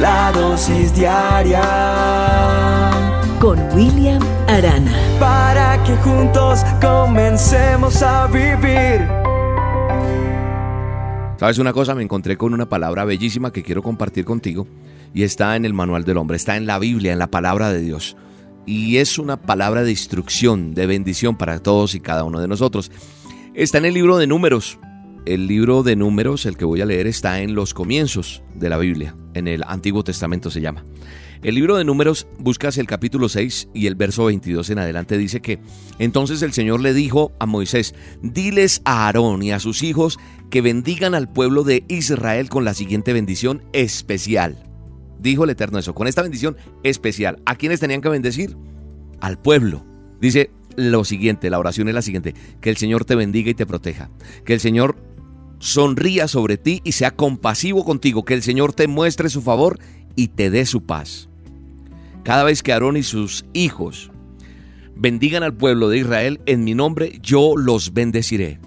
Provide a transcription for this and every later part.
la dosis diaria con William Arana. Para que juntos comencemos a vivir. ¿Sabes una cosa? Me encontré con una palabra bellísima que quiero compartir contigo y está en el manual del hombre, está en la Biblia, en la palabra de Dios. Y es una palabra de instrucción, de bendición para todos y cada uno de nosotros. Está en el libro de números. El libro de números, el que voy a leer, está en los comienzos de la Biblia, en el Antiguo Testamento se llama. El libro de números buscas el capítulo 6 y el verso 22 en adelante dice que entonces el Señor le dijo a Moisés, diles a Aarón y a sus hijos que bendigan al pueblo de Israel con la siguiente bendición especial. Dijo el Eterno eso, con esta bendición especial. ¿A quiénes tenían que bendecir? Al pueblo. Dice lo siguiente, la oración es la siguiente, que el Señor te bendiga y te proteja, que el Señor sonría sobre ti y sea compasivo contigo, que el Señor te muestre su favor y te dé su paz. Cada vez que Aarón y sus hijos bendigan al pueblo de Israel en mi nombre, yo los bendeciré.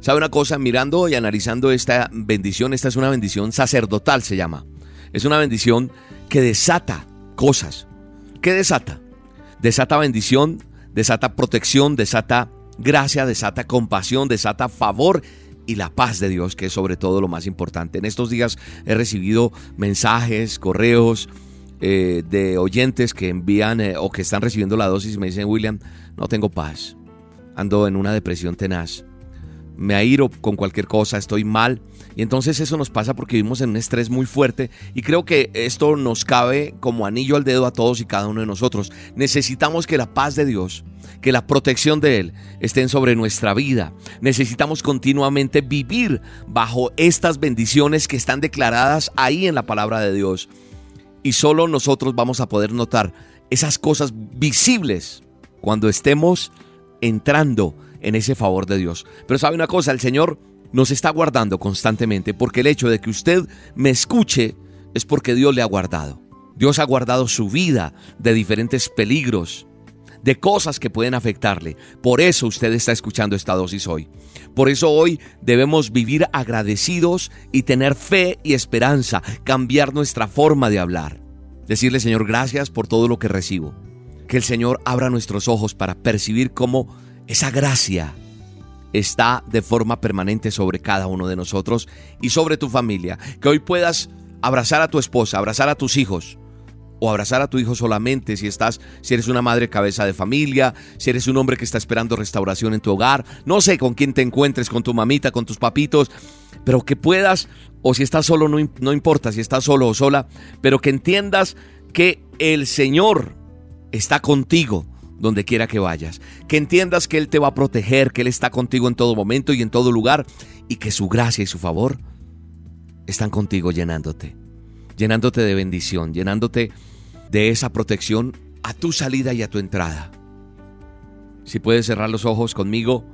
¿Sabe una cosa? Mirando y analizando esta bendición, esta es una bendición sacerdotal, se llama. Es una bendición que desata cosas. ¿Qué desata? Desata bendición, desata protección, desata gracia, desata compasión, desata favor y la paz de Dios, que es sobre todo lo más importante. En estos días he recibido mensajes, correos eh, de oyentes que envían eh, o que están recibiendo la dosis y me dicen, William, no tengo paz, ando en una depresión tenaz, me airo con cualquier cosa, estoy mal. Y entonces eso nos pasa porque vivimos en un estrés muy fuerte y creo que esto nos cabe como anillo al dedo a todos y cada uno de nosotros. Necesitamos que la paz de Dios, que la protección de Él estén sobre nuestra vida. Necesitamos continuamente vivir bajo estas bendiciones que están declaradas ahí en la palabra de Dios. Y solo nosotros vamos a poder notar esas cosas visibles cuando estemos entrando en ese favor de Dios. Pero sabe una cosa, el Señor nos está guardando constantemente porque el hecho de que usted me escuche es porque Dios le ha guardado. Dios ha guardado su vida de diferentes peligros, de cosas que pueden afectarle. Por eso usted está escuchando esta dosis hoy. Por eso hoy debemos vivir agradecidos y tener fe y esperanza, cambiar nuestra forma de hablar. Decirle, Señor, gracias por todo lo que recibo. Que el Señor abra nuestros ojos para percibir cómo esa gracia está de forma permanente sobre cada uno de nosotros y sobre tu familia. Que hoy puedas abrazar a tu esposa, abrazar a tus hijos, o abrazar a tu hijo solamente si estás, si eres una madre cabeza de familia, si eres un hombre que está esperando restauración en tu hogar, no sé con quién te encuentres, con tu mamita, con tus papitos, pero que puedas, o si estás solo, no, no importa si estás solo o sola, pero que entiendas que el Señor está contigo donde quiera que vayas. Que entiendas que Él te va a proteger, que Él está contigo en todo momento y en todo lugar y que su gracia y su favor están contigo llenándote, llenándote de bendición, llenándote de esa protección a tu salida y a tu entrada. Si puedes cerrar los ojos conmigo,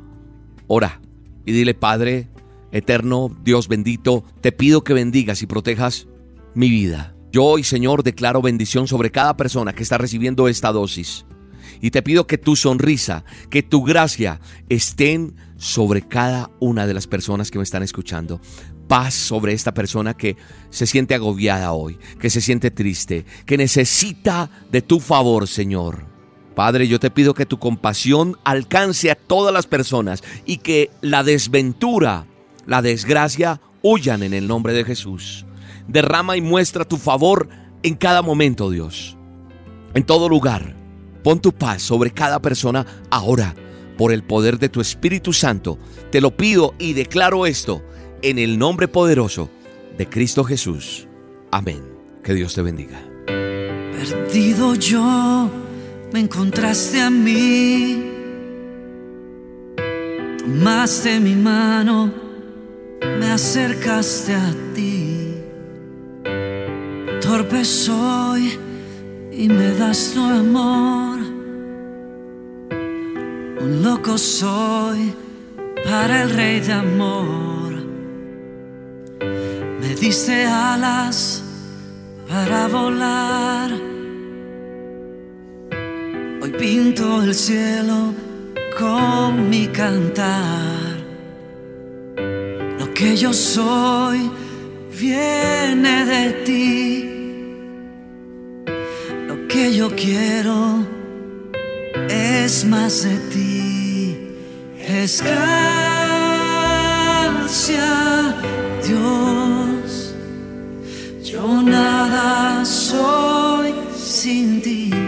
ora y dile, Padre eterno, Dios bendito, te pido que bendigas y protejas mi vida. Yo hoy, Señor, declaro bendición sobre cada persona que está recibiendo esta dosis. Y te pido que tu sonrisa, que tu gracia estén sobre cada una de las personas que me están escuchando paz sobre esta persona que se siente agobiada hoy, que se siente triste, que necesita de tu favor, Señor. Padre, yo te pido que tu compasión alcance a todas las personas y que la desventura, la desgracia, huyan en el nombre de Jesús. Derrama y muestra tu favor en cada momento, Dios. En todo lugar. Pon tu paz sobre cada persona ahora. Por el poder de tu Espíritu Santo. Te lo pido y declaro esto en el nombre poderoso de Cristo Jesús. Amén. Que Dios te bendiga. Perdido yo, me encontraste a mí. Tomaste mi mano, me acercaste a ti. Torpe soy y me das tu amor. Un loco soy para el rey de amor diste alas para volar. Hoy pinto el cielo con mi cantar. Lo que yo soy viene de ti. quiero es más de ti, es gracia, Dios. Yo nada soy sin ti.